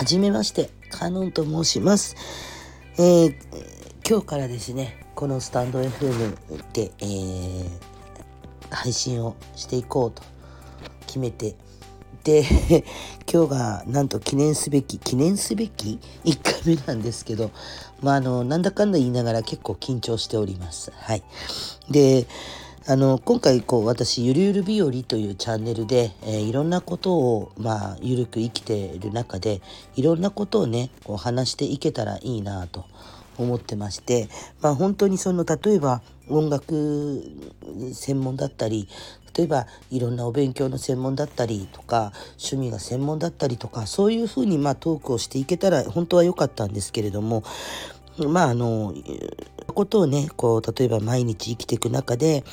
はじめまして、カノンと申します。えー、今日からですね、このスタンド FM で、えー、配信をしていこうと決めて、で、今日がなんと記念すべき、記念すべき？1回目なんですけど、まあ、あの、なんだかんだ言いながら結構緊張しております。はい。で、あの今回こう私ゆるゆる日和というチャンネルで、えー、いろんなことをまあゆるく生きている中でいろんなことをねこう話していけたらいいなと思ってまして、まあ、本当にその例えば音楽専門だったり例えばいろんなお勉強の専門だったりとか趣味が専門だったりとかそういうふうにまトークをしていけたら本当は良かったんですけれどもまああのことをねこう例えば毎日生きていく中で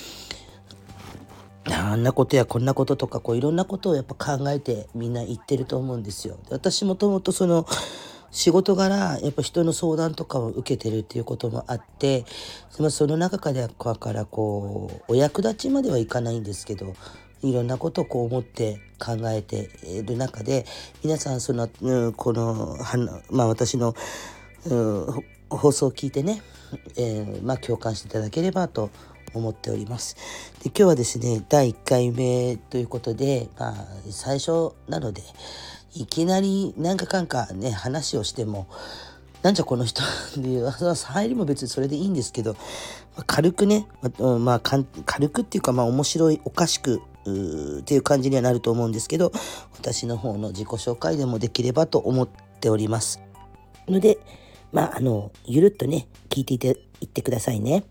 あんなことやこんなこととかこういろんなことをやっぱ考えてみんな言ってると思うんですよ。私もともとその仕事柄やっぱ人の相談とかを受けてるっていうこともあってその中からからこうお役立ちまではいかないんですけどいろんなことをこう思って考えている中で皆さんその、うん、このまあ私の、うん、放送を聞いてね、えー、まあ共感していただければと思っております。で今日はですね第1回目ということで、まあ、最初なのでいきなりなんかかんかね話をしてもなんじゃこの人っていう入りも別にそれでいいんですけど軽くね、まあ、軽くっていうかまあ面白いおかしくっていう感じにはなると思うんですけど私の方の自己紹介でもできればと思っております。のでまああのゆるっとね聞いていていってくださいね。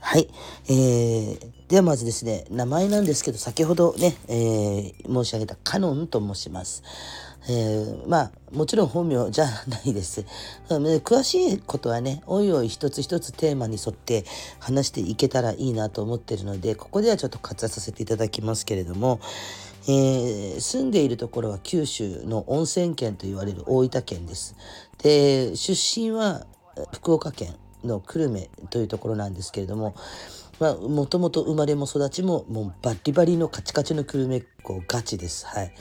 はい。えー、ではまずですね、名前なんですけど、先ほどね、えー、申し上げたカノンと申します。えー、まあ、もちろん本名じゃないです。詳しいことはね、おいおい一つ一つテーマに沿って話していけたらいいなと思ってるので、ここではちょっと割愛させていただきますけれども、えー、住んでいるところは九州の温泉県と言われる大分県です。で、出身は福岡県の久留米というところなんですけれどもまあもともと生まれも育ちももうバリバリのカチカチの久留米っ子ガチです。はい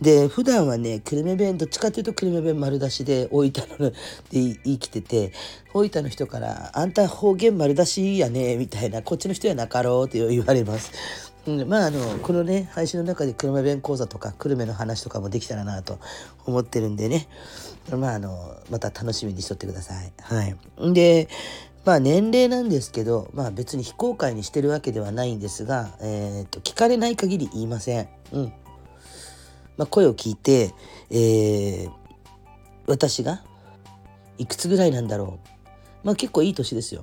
で普段はね久留米弁どっちかというと久留米弁丸出しで大分ので生きてて大分の人から「あんた方言丸出しやね」みたいな「こっちの人やなかろう」って言われます。うん、まああのこのね配信の中で久留米弁講座とか久留米の話とかもできたらなと思ってるんでねまああのまた楽しみにしとってください。はい、でまあ年齢なんですけど、まあ別に非公開にしてるわけではないんですが、えー、と聞かれない限り言いません。うん。まあ声を聞いて、えー、私がいくつぐらいなんだろう。まあ結構いい年ですよ。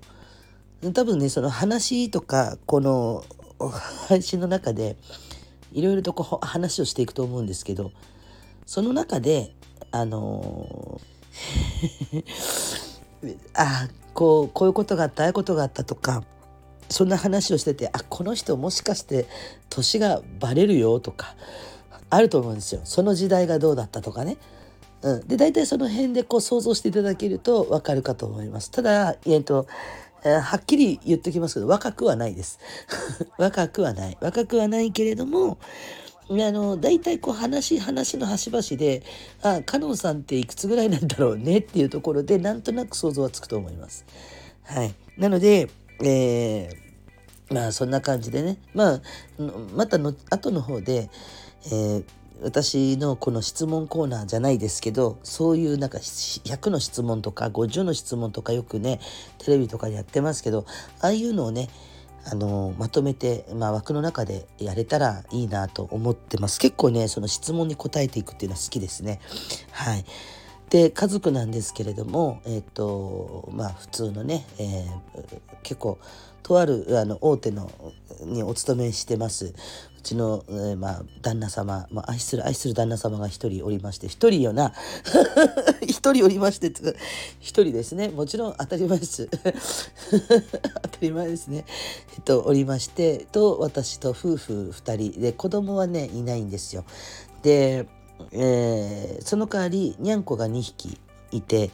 多分ね、その話とか、この配信の中で、いろいろとこう話をしていくと思うんですけど、その中で、あのー、あこうこういうことがあったああいうことがあったとかそんな話をしててあこの人もしかして年がバレるよとかあると思うんですよその時代がどうだったとかね。うん、で大体その辺でこう想像していただけると分かるかと思います。ただ、えーとえ、はっきり言っておきますけど若くはないです。若くはない。若くはないけれどもあの大体こう話話の端々で「あカノンさんっていくつぐらいなんだろうね」っていうところでなんとなく想像はつくと思います。はい、なので、えー、まあそんな感じでねまあまたの後の方で、えー、私のこの質問コーナーじゃないですけどそういうなんか100の質問とか50の質問とかよくねテレビとかでやってますけどああいうのをねあのまとめて、まあ、枠の中でやれたらいいなと思ってます。結構ねその質問に答えていくっていうのは好きですね。はい。で家族なんですけれどもえっ、ー、とまあ普通のね、えー、結構とあるあの大手のにお勤めしてます。うちの、えー、まあ、旦那様、まあ、愛する愛する旦那様が一人おりまして一人よな。一人おりまして一人ですね。もちろん当たり前です。当たり前ですね。えっとおりましてと私と夫婦2人。で子供はねいないんですよ。で、えー、その代わりにゃんこが2匹いて、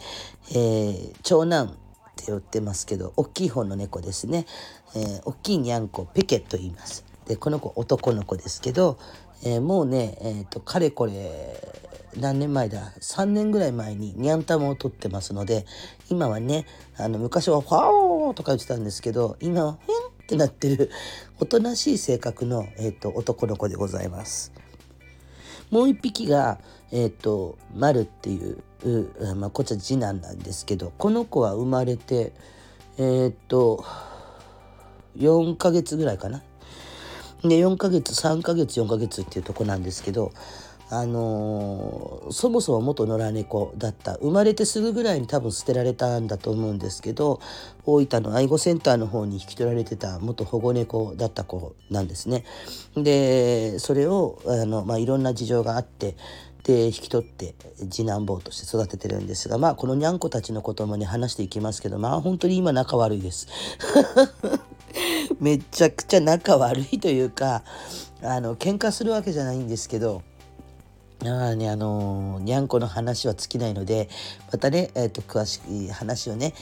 えー、長男って言ってますけど大きい方の猫ですね、えー、大きいにゃんこペケと言います。でこの子男の子ですけど、えー、もうね、えーと、かれこれ何年前だ？3年ぐらい前にニャンタモを撮ってますので今はねあの昔は「ファオー」とか言ってたんですけど今は「ふん」ってなってるおとなしい性格の、えーと、男の子でございます。もう一匹が、えーと、丸っていうう、まあ、こっちは次男なんですけどこの子は生まれてえっ、ー、と4ヶ月ぐらいかな？で4ヶ月3ヶ月4ヶ月っていうとこなんですけどあのー、そもそも元野良猫だった生まれてすぐぐらいに多分捨てられたんだと思うんですけど大分の愛護センターの方に引き取られてた元保護猫だった子なんですね。でそれをあの、まあ、いろんな事情があってで引き取って次男坊として育ててるんですがまあこのにゃんこたちのこともね話していきますけどまあ本当に今仲悪いです。めちゃくちゃ仲悪いというかあの喧嘩するわけじゃないんですけどあね、あの、にゃんこの話は尽きないので、またね、えっ、ー、と、詳しい話をね、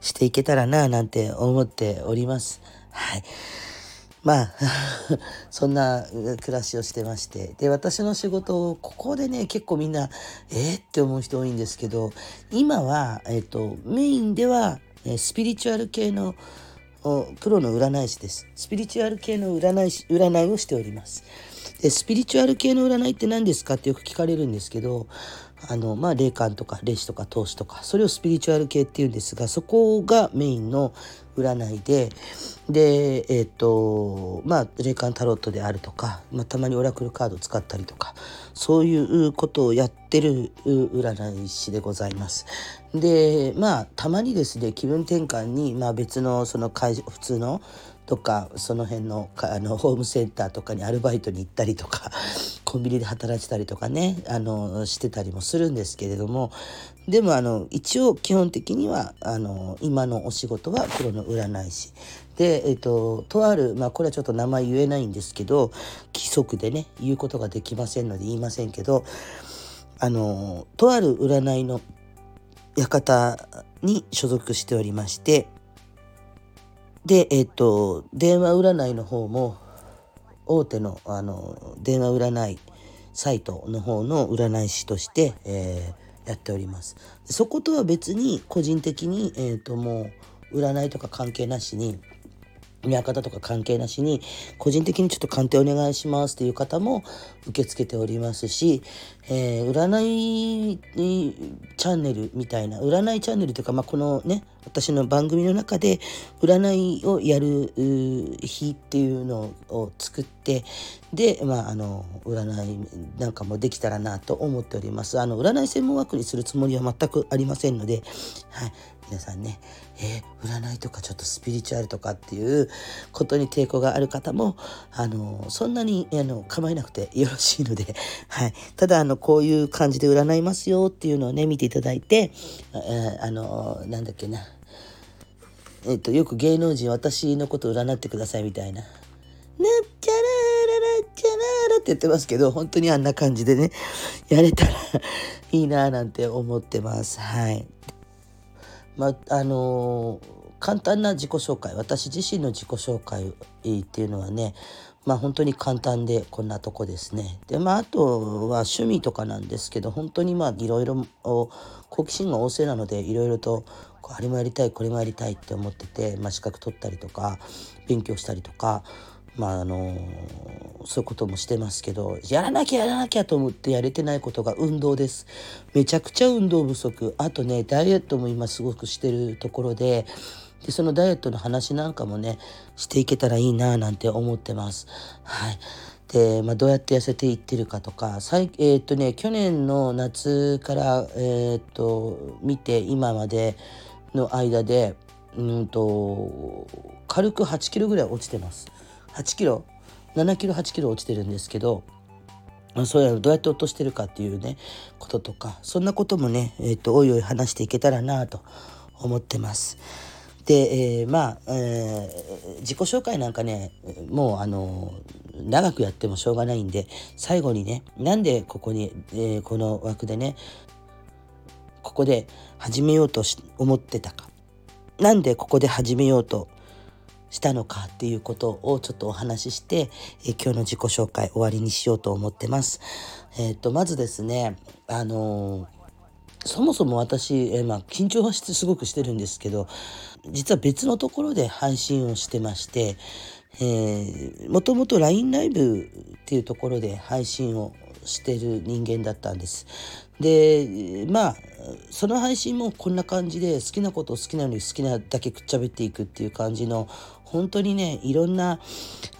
していけたらな、なんて思っております。はい。まあ、そんな暮らしをしてまして。で、私の仕事を、ここでね、結構みんな、えー、って思う人多いんですけど、今は、えっ、ー、と、メインでは、スピリチュアル系の、プロの占い師です。スピリチュアル系の占い師占いをしております。でスピリチュアル系の占いって何ですかってよく聞かれるんですけどあのまあ霊感とか霊視とか投資とかそれをスピリチュアル系っていうんですがそこがメインの占いででえっ、ー、とまあ霊感タロットであるとか、まあ、たまにオラクルカードを使ったりとかそういうことをやってる占い師でございます。でまあたまにですね気分転換に、まあ、別のその会普通のとかその辺のあのホームセンターとかにアルバイトに行ったりとか コンビニで働いてたりとかねあのしてたりもするんですけれどもでもあの一応基本的にはあの今のお仕事はプロの占い師。で、えっと、とある、まあ、これはちょっと名前言えないんですけど規則でね言うことができませんので言いませんけどあのとある占いの館に所属しておりましてで、えっ、と、電話占いの方も、大手のあの電話占いサイトの方の占い師として、えー、やっております。そことは別に個人的に、えーともう占いとか関係なしに親方とか関係なしに個人的にちょっと鑑定お願いしますっていう方も受け付けておりますし、えー、占いチャンネルみたいな占いチャンネルというか、まあ、このね私の番組の中で占いをやる日っていうのを作ってで、まあ、あの占いなんかもできたらなと思っております。あの占い専門枠にするつもりは全くありませんので、はい、皆さんね、えー、占いとかちょっとスピリチュアルとかっていうことに抵抗がある方も、あの、そんなにあの構えなくてよろしいので、はい。ただ、あの、こういう感じで占いますよっていうのをね、見ていただいて、えー、あの、なんだっけな、えっーと、よく芸能人私のこと占ってくださいみたいな。なっちゃらーららっちゃらーらって言ってますけど、本当にあんな感じでね、やれたらいいなぁなんて思ってます。はい。まああの簡単な自己紹介私自身の自己紹介っていうのはねまあ本当に簡単でこんなとこですね。でまああとは趣味とかなんですけど本当にまあいろいろ好奇心が旺盛なのでいろいろとあれもやりたいこれもやりたいって思ってて、まあ、資格取ったりとか勉強したりとかまああのそういうこともしてますけどやらなきゃやらなきゃと思ってやれてないことが運動です。めちゃくちゃ運動不足。あとねダイエットも今すごくしてるところででそのダイエットの話なんかもねしていけたらいいななんて思ってます。はい。で、まあ、どうやって痩せていってるかとか最えー、っとね去年の夏から、えー、っと見て今までの間でうんと軽く8キロぐらい落ちてます。8キロ7キロ8キロ落ちてるんですけどそうやどうやって落としてるかっていうねこととかそんなこともね、えーと、おいおい話していけたらなと思ってます。で、えー、まあ、えー、自己紹介なんかねもうあの長くやってもしょうがないんで最後にねなんでここに、えー、この枠でねここで始めようと思ってたかなんでここで始めようとしたのかっていうことをちょっとお話しして、え今日の自己紹介終わりにしようと思ってます。えっ、とまずですねあのそもそも私、えまあ、緊張はしてすごくしてるんですけど実は別のところで配信をしてましてえー、もともと LINE ライブっていうところで配信をしてる人間だったんです。でまあその配信もこんな感じで好きなことを好きなのに好きなだけくっちゃべっていくっていう感じの本当にねいろんな、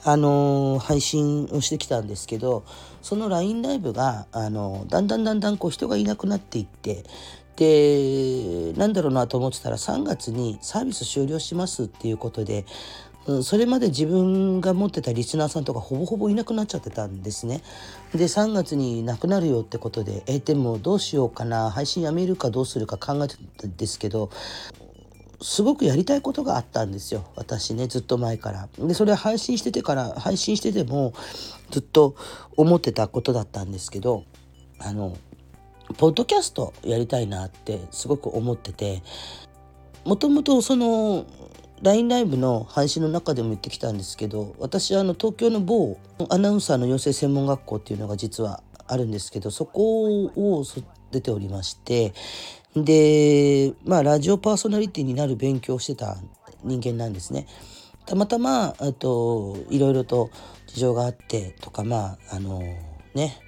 あのー、配信をしてきたんですけどその LINE ライブが、あのー、だんだんだんだんこう人がいなくなっていってでなんだろうなと思ってたら3月にサービス終了しますっていうことでそれまで自分が持ってたリスナーさんとかほぼほぼいなくなっちゃってたんですね。で3月になくなるよってことでえでもどうしようかな配信やめるかどうするか考えてたんですけどすごくやりたいことがあったんですよ私ねずっと前から。でそれ配信しててから配信しててもずっと思ってたことだったんですけどあのポッドキャストやりたいなってすごく思っててもともとその LINE ライブの配信の中でも言ってきたんですけど私はあの東京の某アナウンサーの養成専門学校っていうのが実はあるんですけどそこを出ておりましてでまあラジオパーソナリティになる勉強をしてた人間なんですね。たまたまあといろいろと事情があってとかまああのね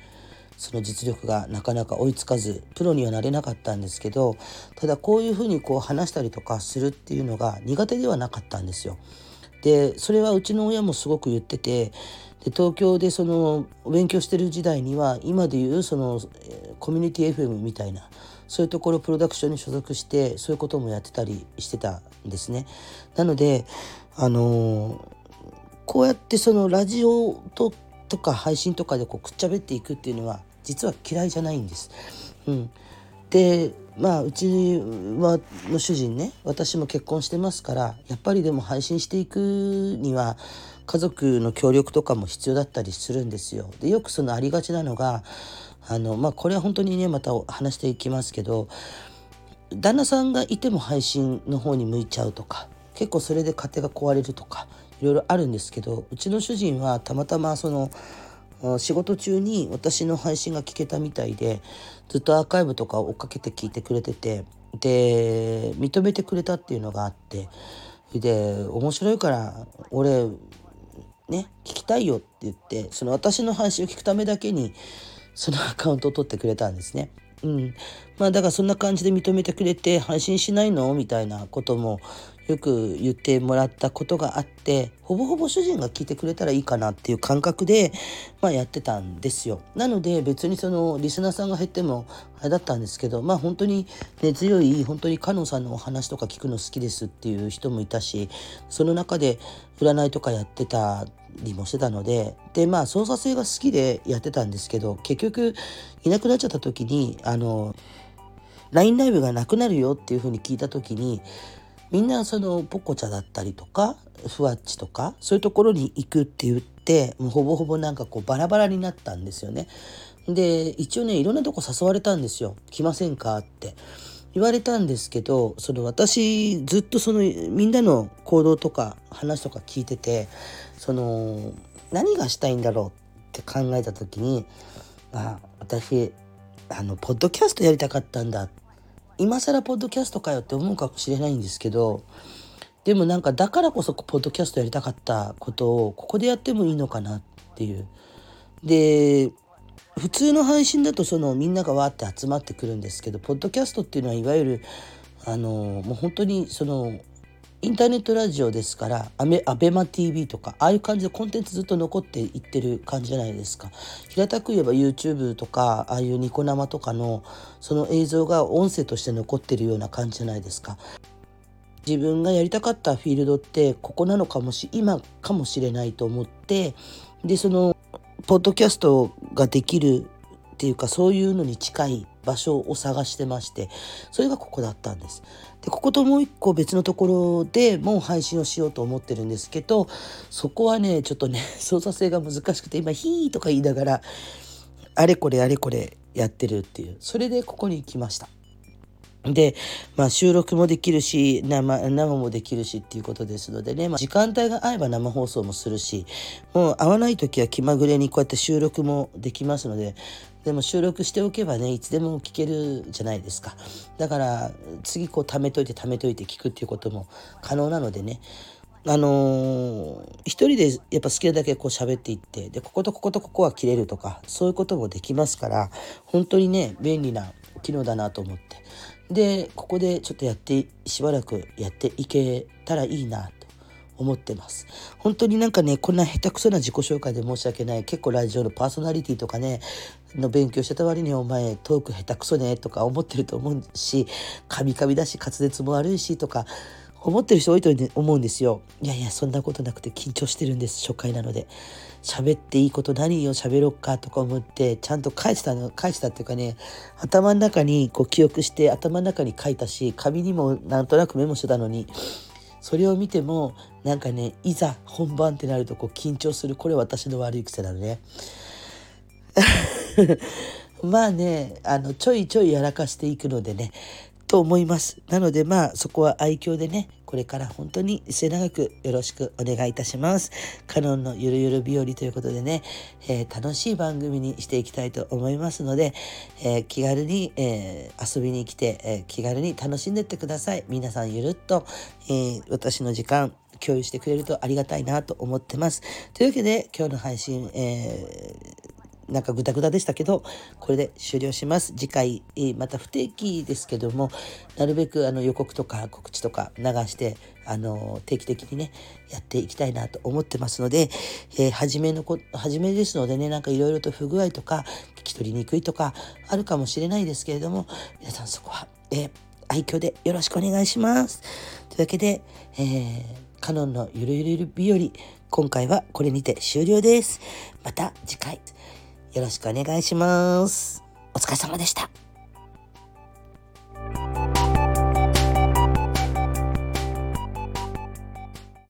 その実力がなかなか追いつかずプロにはなれなかったんですけどただこういうふうにこう話したりとかするっていうのが苦手ではなかったんですよ。でそれはうちの親もすごく言っててで東京でその勉強してる時代には今でいうそのコミュニティ FM みたいなそういうところプロダクションに所属してそういうこともやってたりしてたんですね。なのであのこうやってそのラジオととか配信とかでこうくっちゃべっていくっていうのは実は嫌いじゃないんです。うん、でまあうちはの主人ね私も結婚してますからやっぱりでも配信していくには家族の協力とかも必要だったりするんですよ。でよくそのありがちなのがあのまあこれは本当にねまた話していきますけど旦那さんがいても配信の方に向いちゃうとか結構それで家庭が壊れるとかいろいろあるんですけどうちの主人はたまたまその仕事中に私の配信が聞けたみたいでずっとアーカイブとかを追っかけて聞いてくれててで認めてくれたっていうのがあってで面白いから俺ね聞きたいよって言ってその私の話を聞くためだけにそのアカウントを取ってくれたんですね。うん、まあだからそんな感じで認めてくれて配信しないの？みたいなこともよく言ってもらったことがあってほぼほぼ主人が聞いてくれたらいいかなっていう感覚で、まあ、やってたんですよ。なので別にそのリスナーさんが減ってもあれだったんですけどまあ本当に根強い本当にカノンさんのお話とか聞くの好きですっていう人もいたしその中で占いとかやってたりもしてたのででまあ操作性が好きでやってたんですけど結局いなくなっちゃった時にあの LINE ライブがなくなるよっていうふうに聞いた時にみんなそのポコチャだったりとかふわっちとかそういうところに行くって言ってもうほぼほぼなんかこうバラバラになったんですよね。で一応ねいろんなとこ誘われたんですよ「来ませんか?」って言われたんですけどその私ずっとそのみんなの行動とか話とか聞いててその何がしたいんだろうって考えた時にあ私あのポッドキャストやりたかったんだっ今更ポッドキャストかよって思うかもしれないんですけどでもなんかだからこそポッドキャストやりたかったことをここでやってもいいのかなっていう。で普通の配信だとそのみんながわーって集まってくるんですけどポッドキャストっていうのはいわゆるあのもう本当にそのインターネットラジオですからアメアベマ TV とかああいう感じでコンテンツずっと残っていってる感じじゃないですか。平たく言えば YouTube とかああいうニコ生とかのその映像が音声として残ってるような感じじゃないですか。自分がやりたかったフィールドってここなのかもし今かもしれないと思ってでそのポッドキャストができるっていうかそういうのに近い場所を探してましてそれがここだったんです。でここともう一個別のところでもう配信をしようと思ってるんですけどそこはねちょっとね 操作性が難しくて今「ヒー」とか言いながらあれこれあれこれやってるっていうそれでここに来ました。で、まあ、収録もできるし生生もできるしっていうことですのでね、まあ、時間帯が合えば生放送もするしもう合わない時は気まぐれにこうやって収録もできますのででも収録しておけばねいつでも聞けるじゃないですか。だから次こう貯めといて貯めといて聞くっていうことも可能なのでね。あのー、一人でやっぱ好きなだけこう喋っていってでこことこことここは切れるとかそういうこともできますから本当にね便利な機能だなと思って。でここでちょっとやってしばらくやっていけたらいいなと思ってます。本当になんかねこんな下手くそな自己紹介で申し訳ない。結構ラジオのパーソナリティとかねの勉強してた割にお前トーク下手くそねとか思ってると思うしカビカビだし滑舌も悪いしとか思ってる人多いと思うんですよ。いやいや、そんなことなくて緊張してるんです、初回なので。喋っていいこと何を喋ろうかとか思って、ちゃんと返したの、返したっていうかね、頭の中にこう記憶して、頭の中に書いたし、紙にもなんとなくメモしてたのに、それを見ても、なんかね、いざ本番ってなるとこう緊張する。これ私の悪い癖なのね。まあね、あの、ちょいちょいやらかしていくのでね、と思います。なのでまあそこは愛嬌でね、これから本当に末永くよろしくお願いいたします。カノンのゆるゆる日和ということでね、えー、楽しい番組にしていきたいと思いますので、えー、気軽に、えー、遊びに来て、え気軽に楽しんでってください。皆さんゆるっと、え私の時間、共有してくれるとありがたいなと思ってます。というわけで今日の配信、えーなんかグダグダでしたけど、これで終了します。次回、また不定期ですけども、なるべくあの予告とか告知とか流して、あの、定期的にね、やっていきたいなと思ってますので、えー、初めのこ、初めですのでね、なんかいろいろと不具合とか、聞き取りにくいとか、あるかもしれないですけれども、皆さんそこは、えー、愛嬌でよろしくお願いします。というわけで、えー、カノンのゆるゆる日和、今回はこれにて終了です。また次回。よろしくお願いします。お疲れ様でした。